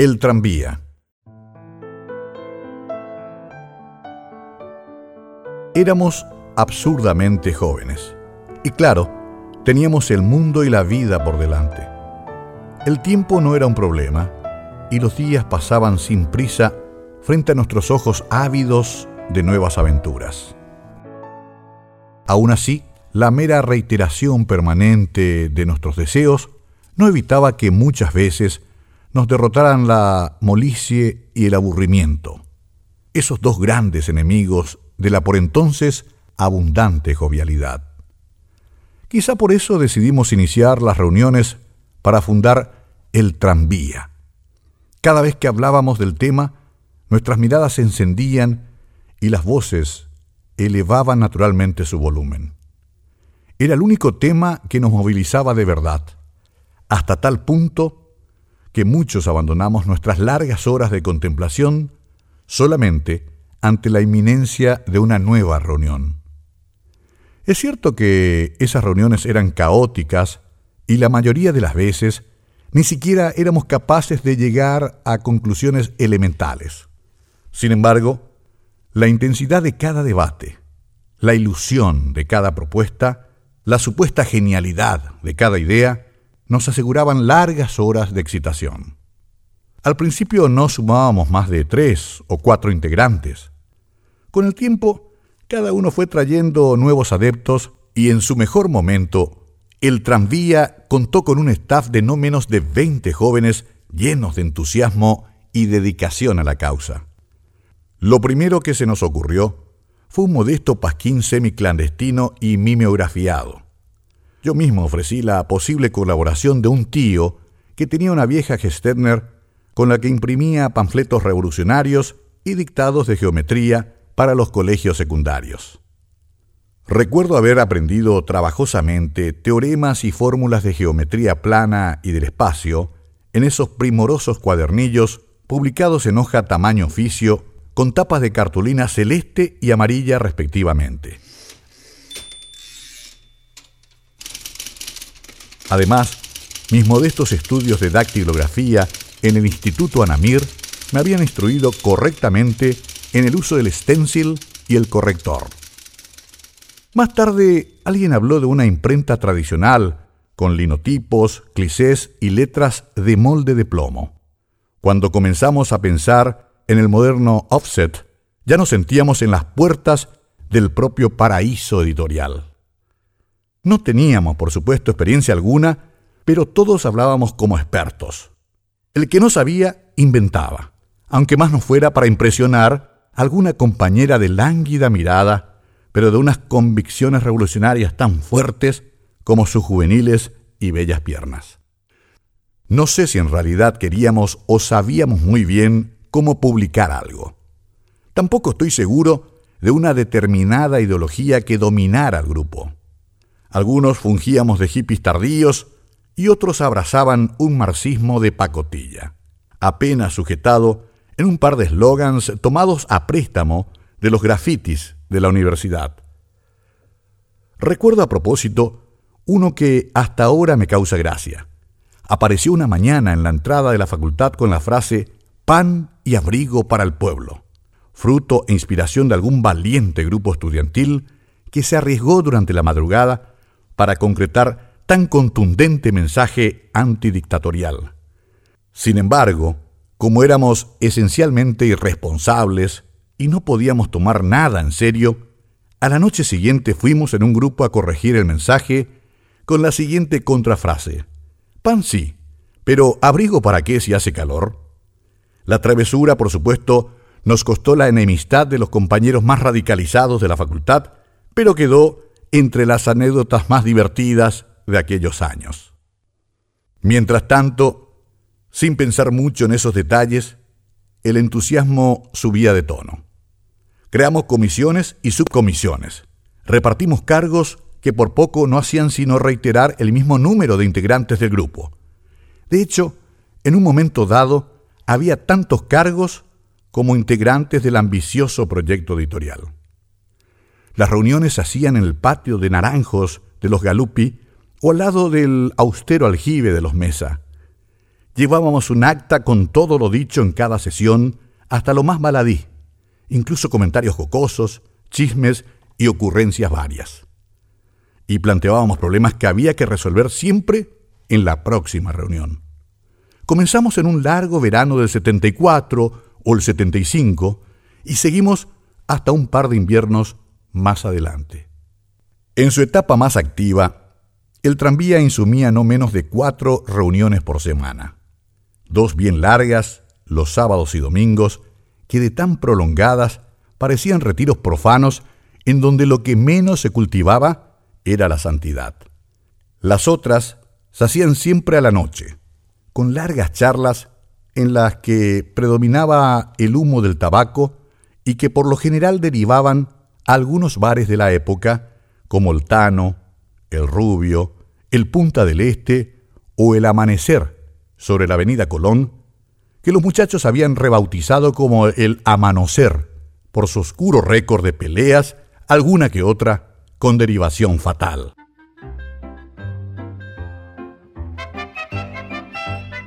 El tranvía. Éramos absurdamente jóvenes. Y claro, teníamos el mundo y la vida por delante. El tiempo no era un problema y los días pasaban sin prisa frente a nuestros ojos ávidos de nuevas aventuras. Aún así, la mera reiteración permanente de nuestros deseos no evitaba que muchas veces nos derrotaran la molicie y el aburrimiento, esos dos grandes enemigos de la por entonces abundante jovialidad. Quizá por eso decidimos iniciar las reuniones para fundar el tranvía. Cada vez que hablábamos del tema, nuestras miradas se encendían y las voces elevaban naturalmente su volumen. Era el único tema que nos movilizaba de verdad, hasta tal punto que muchos abandonamos nuestras largas horas de contemplación solamente ante la inminencia de una nueva reunión. Es cierto que esas reuniones eran caóticas y la mayoría de las veces ni siquiera éramos capaces de llegar a conclusiones elementales. Sin embargo, la intensidad de cada debate, la ilusión de cada propuesta, la supuesta genialidad de cada idea, nos aseguraban largas horas de excitación. Al principio no sumábamos más de tres o cuatro integrantes. Con el tiempo, cada uno fue trayendo nuevos adeptos y en su mejor momento, el tranvía contó con un staff de no menos de 20 jóvenes llenos de entusiasmo y dedicación a la causa. Lo primero que se nos ocurrió fue un modesto pasquín semiclandestino y mimeografiado. Yo mismo ofrecí la posible colaboración de un tío que tenía una vieja Gestetner con la que imprimía panfletos revolucionarios y dictados de geometría para los colegios secundarios. Recuerdo haber aprendido trabajosamente teoremas y fórmulas de geometría plana y del espacio en esos primorosos cuadernillos publicados en hoja tamaño oficio con tapas de cartulina celeste y amarilla respectivamente. Además, mis modestos estudios de dactilografía en el Instituto Anamir me habían instruido correctamente en el uso del stencil y el corrector. Más tarde, alguien habló de una imprenta tradicional con linotipos, clisés y letras de molde de plomo. Cuando comenzamos a pensar en el moderno offset, ya nos sentíamos en las puertas del propio paraíso editorial. No teníamos, por supuesto, experiencia alguna, pero todos hablábamos como expertos. El que no sabía, inventaba, aunque más no fuera para impresionar a alguna compañera de lánguida mirada, pero de unas convicciones revolucionarias tan fuertes como sus juveniles y bellas piernas. No sé si en realidad queríamos o sabíamos muy bien cómo publicar algo. Tampoco estoy seguro de una determinada ideología que dominara al grupo. Algunos fungíamos de hippies tardíos y otros abrazaban un marxismo de pacotilla, apenas sujetado en un par de eslogans tomados a préstamo de los grafitis de la universidad. Recuerdo a propósito uno que hasta ahora me causa gracia. Apareció una mañana en la entrada de la facultad con la frase pan y abrigo para el pueblo, fruto e inspiración de algún valiente grupo estudiantil que se arriesgó durante la madrugada para concretar tan contundente mensaje antidictatorial. Sin embargo, como éramos esencialmente irresponsables y no podíamos tomar nada en serio, a la noche siguiente fuimos en un grupo a corregir el mensaje con la siguiente contrafrase. Pan sí, pero abrigo para qué si hace calor. La travesura, por supuesto, nos costó la enemistad de los compañeros más radicalizados de la facultad, pero quedó entre las anécdotas más divertidas de aquellos años. Mientras tanto, sin pensar mucho en esos detalles, el entusiasmo subía de tono. Creamos comisiones y subcomisiones. Repartimos cargos que por poco no hacían sino reiterar el mismo número de integrantes del grupo. De hecho, en un momento dado, había tantos cargos como integrantes del ambicioso proyecto editorial. Las reuniones se hacían en el patio de naranjos de los Galupi o al lado del austero aljibe de los Mesa. llevábamos un acta con todo lo dicho en cada sesión, hasta lo más maladí, incluso comentarios jocosos, chismes y ocurrencias varias. Y planteábamos problemas que había que resolver siempre en la próxima reunión. Comenzamos en un largo verano del 74 o el 75 y seguimos hasta un par de inviernos más adelante. En su etapa más activa, el tranvía insumía no menos de cuatro reuniones por semana, dos bien largas, los sábados y domingos, que de tan prolongadas parecían retiros profanos en donde lo que menos se cultivaba era la santidad. Las otras se hacían siempre a la noche, con largas charlas en las que predominaba el humo del tabaco y que por lo general derivaban algunos bares de la época, como el Tano, el Rubio, el Punta del Este o el Amanecer sobre la Avenida Colón, que los muchachos habían rebautizado como el Amanocer por su oscuro récord de peleas, alguna que otra con derivación fatal.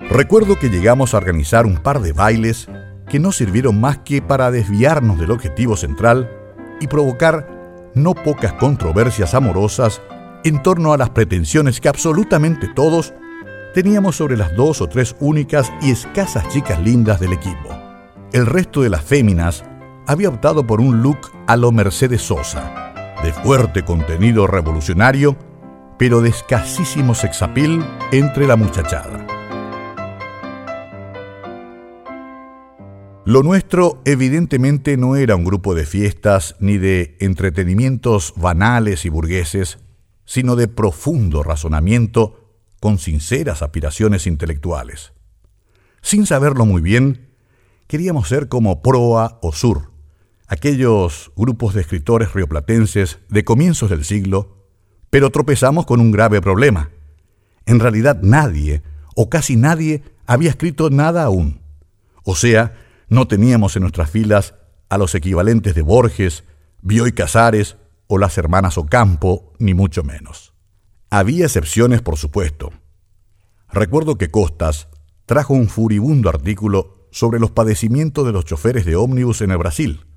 Recuerdo que llegamos a organizar un par de bailes que no sirvieron más que para desviarnos del objetivo central y provocar no pocas controversias amorosas en torno a las pretensiones que absolutamente todos teníamos sobre las dos o tres únicas y escasas chicas lindas del equipo. El resto de las féminas había optado por un look a lo Mercedes Sosa, de fuerte contenido revolucionario, pero de escasísimo sexapil entre la muchachada. Lo nuestro evidentemente no era un grupo de fiestas ni de entretenimientos banales y burgueses, sino de profundo razonamiento con sinceras aspiraciones intelectuales. Sin saberlo muy bien, queríamos ser como Proa o Sur, aquellos grupos de escritores rioplatenses de comienzos del siglo, pero tropezamos con un grave problema. En realidad nadie, o casi nadie, había escrito nada aún. O sea, no teníamos en nuestras filas a los equivalentes de Borges, Bioy Casares o las hermanas Ocampo, ni mucho menos. Había excepciones, por supuesto. Recuerdo que Costas trajo un furibundo artículo sobre los padecimientos de los choferes de ómnibus en el Brasil.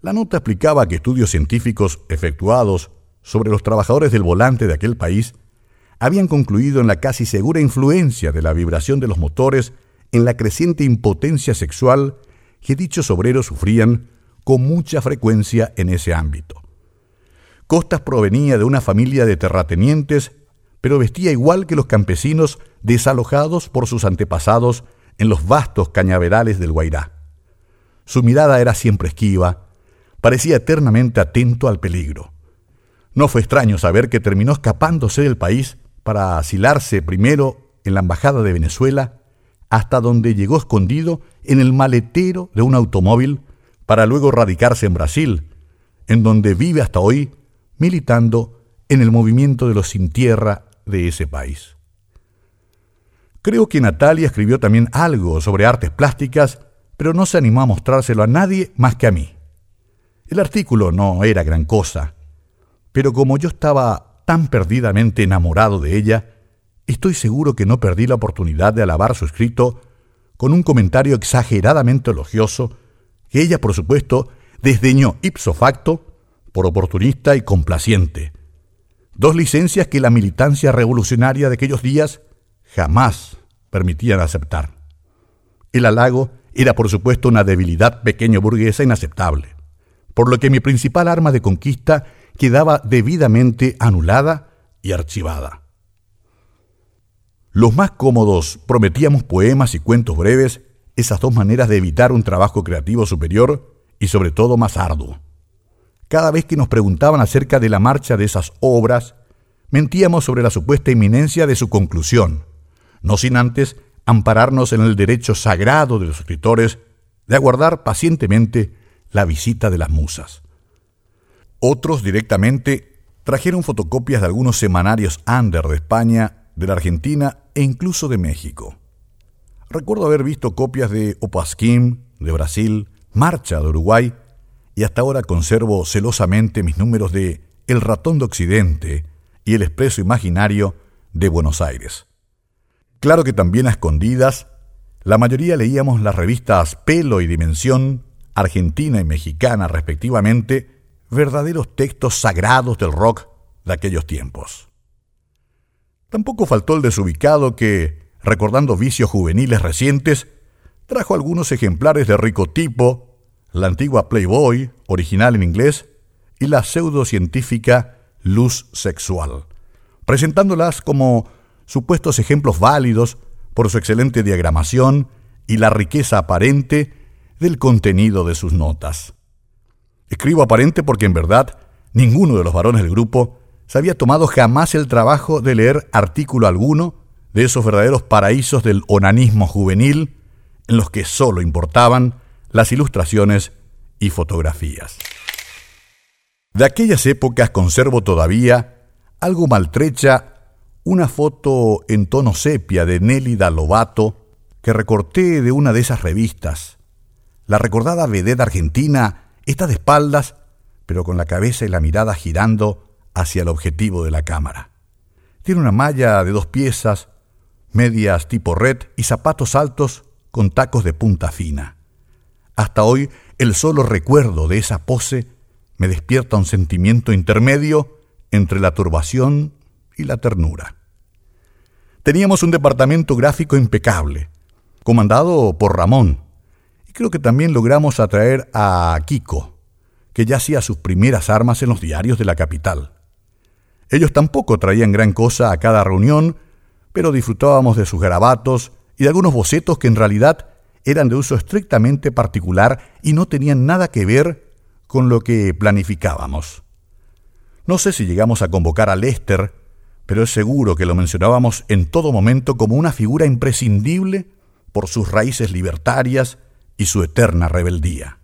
La nota explicaba que estudios científicos efectuados sobre los trabajadores del volante de aquel país habían concluido en la casi segura influencia de la vibración de los motores en la creciente impotencia sexual que dichos obreros sufrían con mucha frecuencia en ese ámbito. Costas provenía de una familia de terratenientes, pero vestía igual que los campesinos desalojados por sus antepasados en los vastos cañaverales del Guairá. Su mirada era siempre esquiva, parecía eternamente atento al peligro. No fue extraño saber que terminó escapándose del país para asilarse primero en la Embajada de Venezuela hasta donde llegó escondido en el maletero de un automóvil para luego radicarse en Brasil, en donde vive hasta hoy militando en el movimiento de los sin tierra de ese país. Creo que Natalia escribió también algo sobre artes plásticas, pero no se animó a mostrárselo a nadie más que a mí. El artículo no era gran cosa, pero como yo estaba tan perdidamente enamorado de ella, Estoy seguro que no perdí la oportunidad de alabar su escrito con un comentario exageradamente elogioso que ella, por supuesto, desdeñó ipso facto por oportunista y complaciente. Dos licencias que la militancia revolucionaria de aquellos días jamás permitían aceptar. El halago era, por supuesto, una debilidad pequeño burguesa inaceptable, por lo que mi principal arma de conquista quedaba debidamente anulada y archivada. Los más cómodos prometíamos poemas y cuentos breves, esas dos maneras de evitar un trabajo creativo superior y sobre todo más arduo. Cada vez que nos preguntaban acerca de la marcha de esas obras, mentíamos sobre la supuesta inminencia de su conclusión, no sin antes ampararnos en el derecho sagrado de los escritores de aguardar pacientemente la visita de las musas. Otros directamente trajeron fotocopias de algunos semanarios under de España de la Argentina e incluso de México. Recuerdo haber visto copias de Opasquim, de Brasil, Marcha de Uruguay, y hasta ahora conservo celosamente mis números de El Ratón de Occidente y El Expreso Imaginario de Buenos Aires. Claro que también a escondidas, la mayoría leíamos las revistas Pelo y Dimensión, argentina y mexicana respectivamente, verdaderos textos sagrados del rock de aquellos tiempos. Tampoco faltó el desubicado que, recordando vicios juveniles recientes, trajo algunos ejemplares de rico tipo, la antigua Playboy, original en inglés, y la pseudocientífica Luz Sexual, presentándolas como supuestos ejemplos válidos por su excelente diagramación y la riqueza aparente del contenido de sus notas. Escribo aparente porque en verdad ninguno de los varones del grupo se había tomado jamás el trabajo de leer artículo alguno de esos verdaderos paraísos del onanismo juvenil en los que sólo importaban las ilustraciones y fotografías. De aquellas épocas conservo todavía, algo maltrecha, una foto en tono sepia de Nélida Lobato que recorté de una de esas revistas. La recordada vedette argentina está de espaldas, pero con la cabeza y la mirada girando hacia el objetivo de la cámara. Tiene una malla de dos piezas, medias tipo red y zapatos altos con tacos de punta fina. Hasta hoy el solo recuerdo de esa pose me despierta un sentimiento intermedio entre la turbación y la ternura. Teníamos un departamento gráfico impecable, comandado por Ramón, y creo que también logramos atraer a Kiko, que ya hacía sus primeras armas en los diarios de la capital. Ellos tampoco traían gran cosa a cada reunión, pero disfrutábamos de sus garabatos y de algunos bocetos que en realidad eran de uso estrictamente particular y no tenían nada que ver con lo que planificábamos. No sé si llegamos a convocar a Lester, pero es seguro que lo mencionábamos en todo momento como una figura imprescindible por sus raíces libertarias y su eterna rebeldía.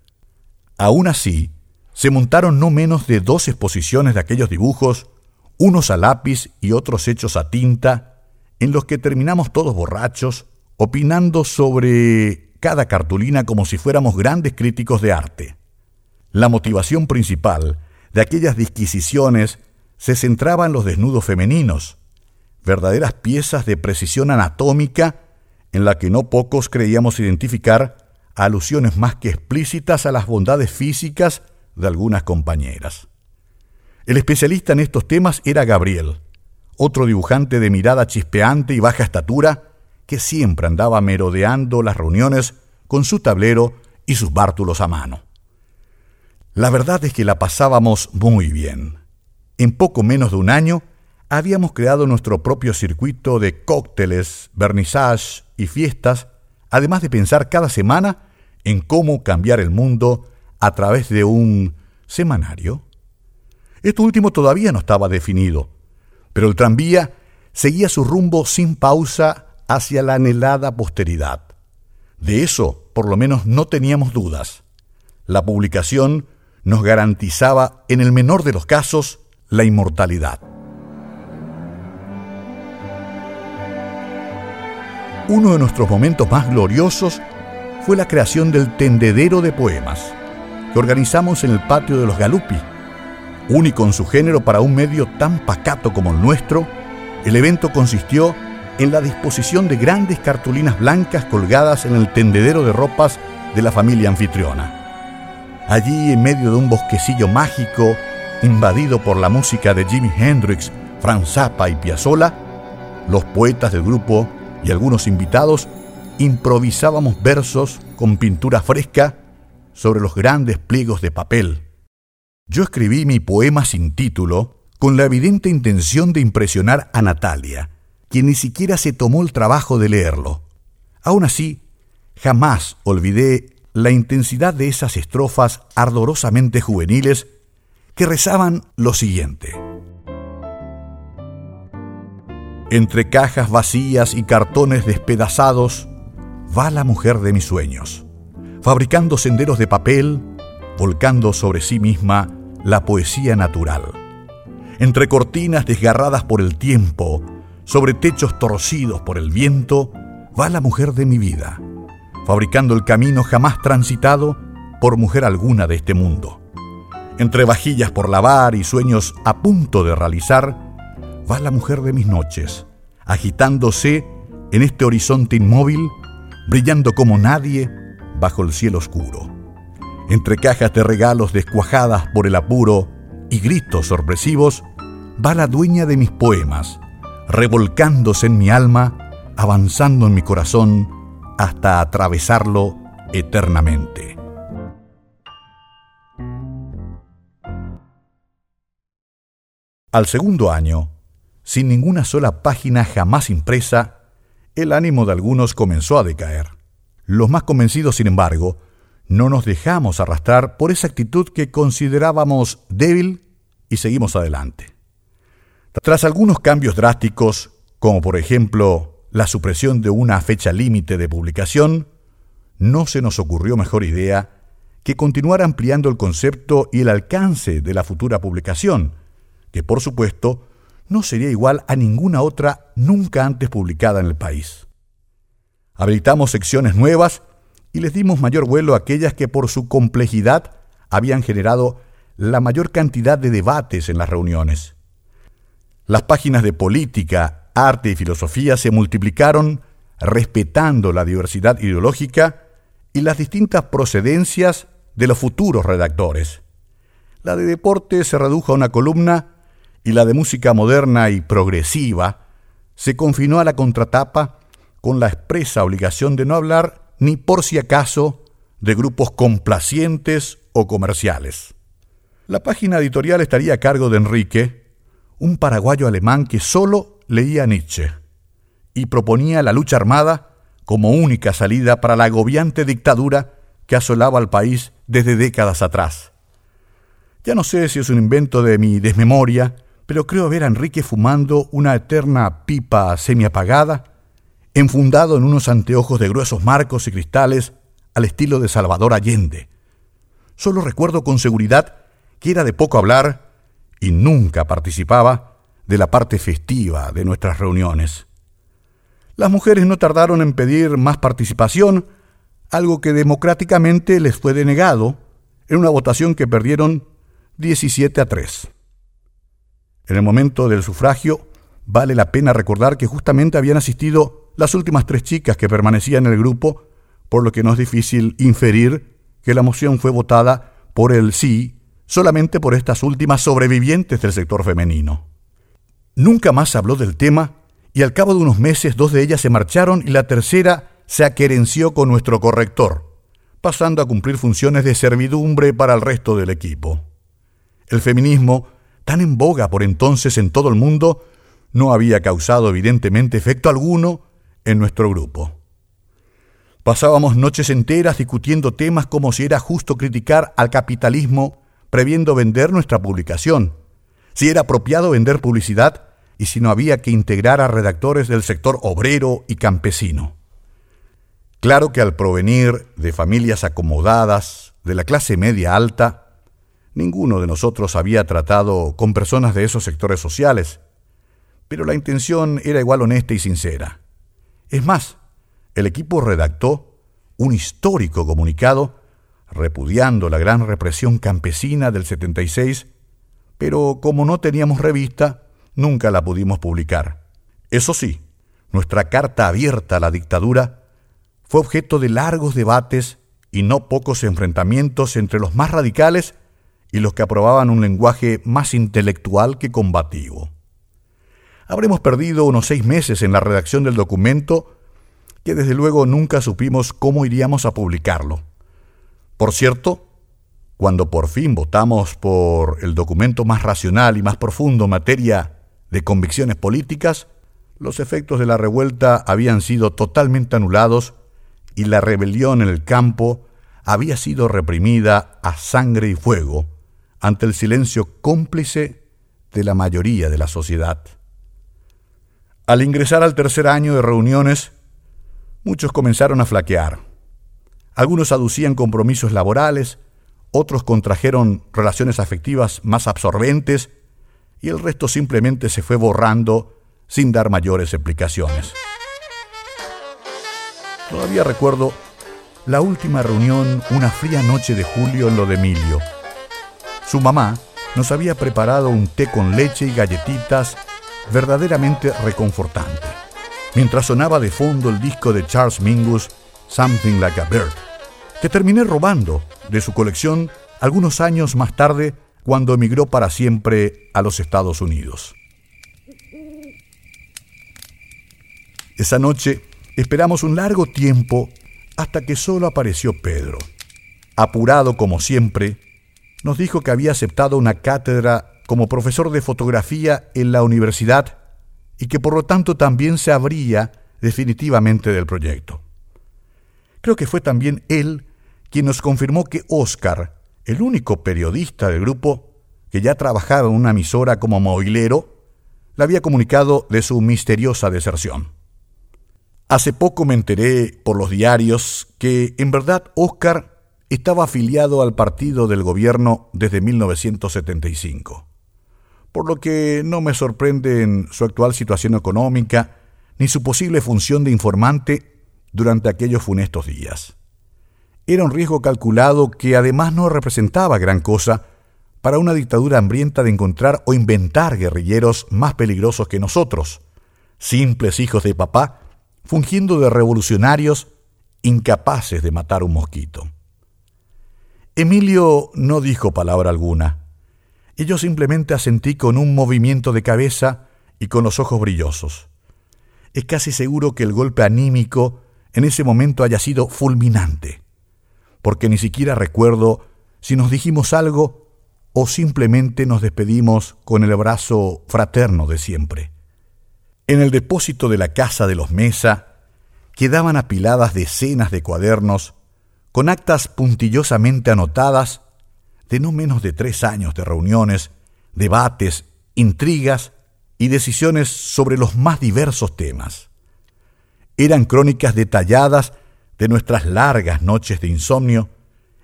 Aún así, se montaron no menos de dos exposiciones de aquellos dibujos, unos a lápiz y otros hechos a tinta, en los que terminamos todos borrachos, opinando sobre cada cartulina como si fuéramos grandes críticos de arte. La motivación principal de aquellas disquisiciones se centraba en los desnudos femeninos, verdaderas piezas de precisión anatómica en la que no pocos creíamos identificar alusiones más que explícitas a las bondades físicas de algunas compañeras. El especialista en estos temas era Gabriel, otro dibujante de mirada chispeante y baja estatura, que siempre andaba merodeando las reuniones con su tablero y sus bártulos a mano. La verdad es que la pasábamos muy bien. En poco menos de un año habíamos creado nuestro propio circuito de cócteles, vernissage y fiestas, además de pensar cada semana en cómo cambiar el mundo a través de un semanario. Esto último todavía no estaba definido, pero el tranvía seguía su rumbo sin pausa hacia la anhelada posteridad. De eso, por lo menos, no teníamos dudas. La publicación nos garantizaba, en el menor de los casos, la inmortalidad. Uno de nuestros momentos más gloriosos fue la creación del tendedero de poemas, que organizamos en el patio de los Galupi. Único en su género para un medio tan pacato como el nuestro, el evento consistió en la disposición de grandes cartulinas blancas colgadas en el tendedero de ropas de la familia anfitriona. Allí, en medio de un bosquecillo mágico, invadido por la música de Jimi Hendrix, Franz Zappa y Piazzolla, los poetas del grupo y algunos invitados improvisábamos versos con pintura fresca sobre los grandes pliegos de papel. Yo escribí mi poema sin título con la evidente intención de impresionar a Natalia, quien ni siquiera se tomó el trabajo de leerlo. Aún así, jamás olvidé la intensidad de esas estrofas ardorosamente juveniles que rezaban lo siguiente. Entre cajas vacías y cartones despedazados va la mujer de mis sueños, fabricando senderos de papel, volcando sobre sí misma la poesía natural. Entre cortinas desgarradas por el tiempo, sobre techos torcidos por el viento, va la mujer de mi vida, fabricando el camino jamás transitado por mujer alguna de este mundo. Entre vajillas por lavar y sueños a punto de realizar, va la mujer de mis noches, agitándose en este horizonte inmóvil, brillando como nadie bajo el cielo oscuro. Entre cajas de regalos descuajadas por el apuro y gritos sorpresivos, va la dueña de mis poemas, revolcándose en mi alma, avanzando en mi corazón hasta atravesarlo eternamente. Al segundo año, sin ninguna sola página jamás impresa, el ánimo de algunos comenzó a decaer. Los más convencidos, sin embargo, no nos dejamos arrastrar por esa actitud que considerábamos débil y seguimos adelante. Tras algunos cambios drásticos, como por ejemplo la supresión de una fecha límite de publicación, no se nos ocurrió mejor idea que continuar ampliando el concepto y el alcance de la futura publicación, que por supuesto no sería igual a ninguna otra nunca antes publicada en el país. Habilitamos secciones nuevas y les dimos mayor vuelo a aquellas que por su complejidad habían generado la mayor cantidad de debates en las reuniones. Las páginas de política, arte y filosofía se multiplicaron respetando la diversidad ideológica y las distintas procedencias de los futuros redactores. La de deporte se redujo a una columna y la de música moderna y progresiva se confinó a la contratapa con la expresa obligación de no hablar ni por si acaso de grupos complacientes o comerciales. La página editorial estaría a cargo de Enrique, un paraguayo alemán que solo leía Nietzsche y proponía la lucha armada como única salida para la agobiante dictadura que asolaba al país desde décadas atrás. Ya no sé si es un invento de mi desmemoria pero creo ver a Enrique fumando una eterna pipa semiapagada, enfundado en unos anteojos de gruesos marcos y cristales al estilo de Salvador Allende. Solo recuerdo con seguridad que era de poco hablar y nunca participaba de la parte festiva de nuestras reuniones. Las mujeres no tardaron en pedir más participación, algo que democráticamente les fue denegado en una votación que perdieron 17 a 3. En el momento del sufragio, vale la pena recordar que justamente habían asistido las últimas tres chicas que permanecían en el grupo, por lo que no es difícil inferir que la moción fue votada por el sí solamente por estas últimas sobrevivientes del sector femenino. Nunca más habló del tema y al cabo de unos meses dos de ellas se marcharon y la tercera se aquerenció con nuestro corrector, pasando a cumplir funciones de servidumbre para el resto del equipo. El feminismo tan en boga por entonces en todo el mundo, no había causado evidentemente efecto alguno en nuestro grupo. Pasábamos noches enteras discutiendo temas como si era justo criticar al capitalismo previendo vender nuestra publicación, si era apropiado vender publicidad y si no había que integrar a redactores del sector obrero y campesino. Claro que al provenir de familias acomodadas, de la clase media alta, Ninguno de nosotros había tratado con personas de esos sectores sociales, pero la intención era igual honesta y sincera. Es más, el equipo redactó un histórico comunicado repudiando la gran represión campesina del 76, pero como no teníamos revista, nunca la pudimos publicar. Eso sí, nuestra carta abierta a la dictadura fue objeto de largos debates y no pocos enfrentamientos entre los más radicales y los que aprobaban un lenguaje más intelectual que combativo. Habremos perdido unos seis meses en la redacción del documento que desde luego nunca supimos cómo iríamos a publicarlo. Por cierto, cuando por fin votamos por el documento más racional y más profundo en materia de convicciones políticas, los efectos de la revuelta habían sido totalmente anulados y la rebelión en el campo había sido reprimida a sangre y fuego ante el silencio cómplice de la mayoría de la sociedad. Al ingresar al tercer año de reuniones, muchos comenzaron a flaquear. Algunos aducían compromisos laborales, otros contrajeron relaciones afectivas más absorbentes y el resto simplemente se fue borrando sin dar mayores explicaciones. Todavía recuerdo la última reunión una fría noche de julio en lo de Emilio su mamá nos había preparado un té con leche y galletitas verdaderamente reconfortante. mientras sonaba de fondo el disco de Charles Mingus, Something Like a Bird, que terminé robando de su colección algunos años más tarde cuando emigró para siempre a los Estados Unidos. Esa noche esperamos un largo tiempo hasta que solo apareció Pedro. Apurado como siempre, nos dijo que había aceptado una cátedra como profesor de fotografía en la universidad y que por lo tanto también se abría definitivamente del proyecto. Creo que fue también él quien nos confirmó que Oscar, el único periodista del grupo, que ya trabajaba en una emisora como movilero, le había comunicado de su misteriosa deserción. Hace poco me enteré por los diarios que en verdad Oscar estaba afiliado al partido del gobierno desde 1975 por lo que no me sorprende en su actual situación económica ni su posible función de informante durante aquellos funestos días. Era un riesgo calculado que además no representaba gran cosa para una dictadura hambrienta de encontrar o inventar guerrilleros más peligrosos que nosotros, simples hijos de papá, fungiendo de revolucionarios incapaces de matar un mosquito. Emilio no dijo palabra alguna y yo simplemente asentí con un movimiento de cabeza y con los ojos brillosos. Es casi seguro que el golpe anímico en ese momento haya sido fulminante, porque ni siquiera recuerdo si nos dijimos algo o simplemente nos despedimos con el abrazo fraterno de siempre. En el depósito de la casa de los Mesa quedaban apiladas decenas de cuadernos con actas puntillosamente anotadas de no menos de tres años de reuniones, debates, intrigas y decisiones sobre los más diversos temas. Eran crónicas detalladas de nuestras largas noches de insomnio,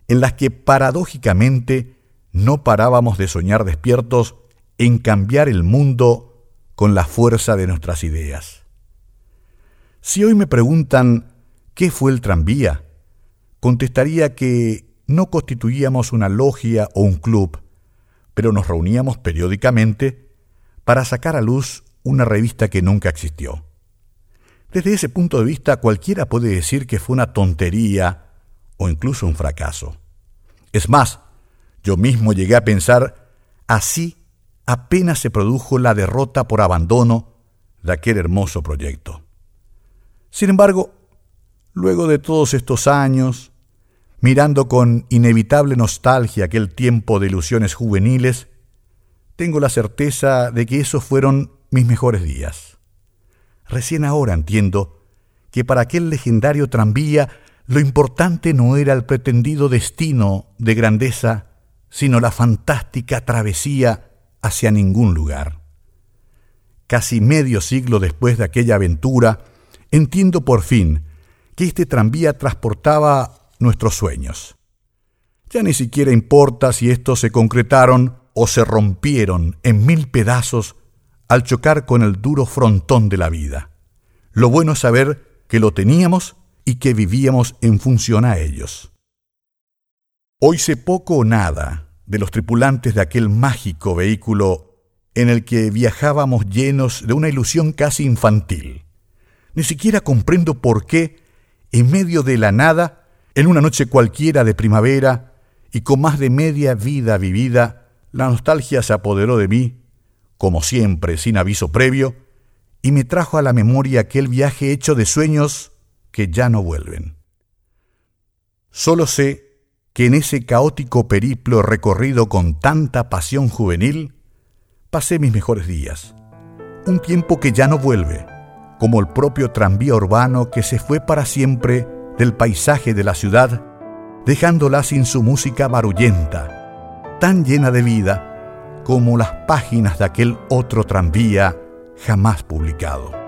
en las que paradójicamente no parábamos de soñar despiertos en cambiar el mundo con la fuerza de nuestras ideas. Si hoy me preguntan qué fue el tranvía, contestaría que no constituíamos una logia o un club, pero nos reuníamos periódicamente para sacar a luz una revista que nunca existió. Desde ese punto de vista cualquiera puede decir que fue una tontería o incluso un fracaso. Es más, yo mismo llegué a pensar, así apenas se produjo la derrota por abandono de aquel hermoso proyecto. Sin embargo, luego de todos estos años, mirando con inevitable nostalgia aquel tiempo de ilusiones juveniles, tengo la certeza de que esos fueron mis mejores días. Recién ahora entiendo que para aquel legendario tranvía lo importante no era el pretendido destino de grandeza, sino la fantástica travesía hacia ningún lugar. Casi medio siglo después de aquella aventura, entiendo por fin que este tranvía transportaba nuestros sueños. Ya ni siquiera importa si estos se concretaron o se rompieron en mil pedazos al chocar con el duro frontón de la vida. Lo bueno es saber que lo teníamos y que vivíamos en función a ellos. Hoy sé poco o nada de los tripulantes de aquel mágico vehículo en el que viajábamos llenos de una ilusión casi infantil. Ni siquiera comprendo por qué, en medio de la nada, en una noche cualquiera de primavera y con más de media vida vivida, la nostalgia se apoderó de mí, como siempre, sin aviso previo, y me trajo a la memoria aquel viaje hecho de sueños que ya no vuelven. Solo sé que en ese caótico periplo recorrido con tanta pasión juvenil, pasé mis mejores días, un tiempo que ya no vuelve, como el propio tranvía urbano que se fue para siempre del paisaje de la ciudad, dejándola sin su música barullenta, tan llena de vida como las páginas de aquel otro tranvía jamás publicado.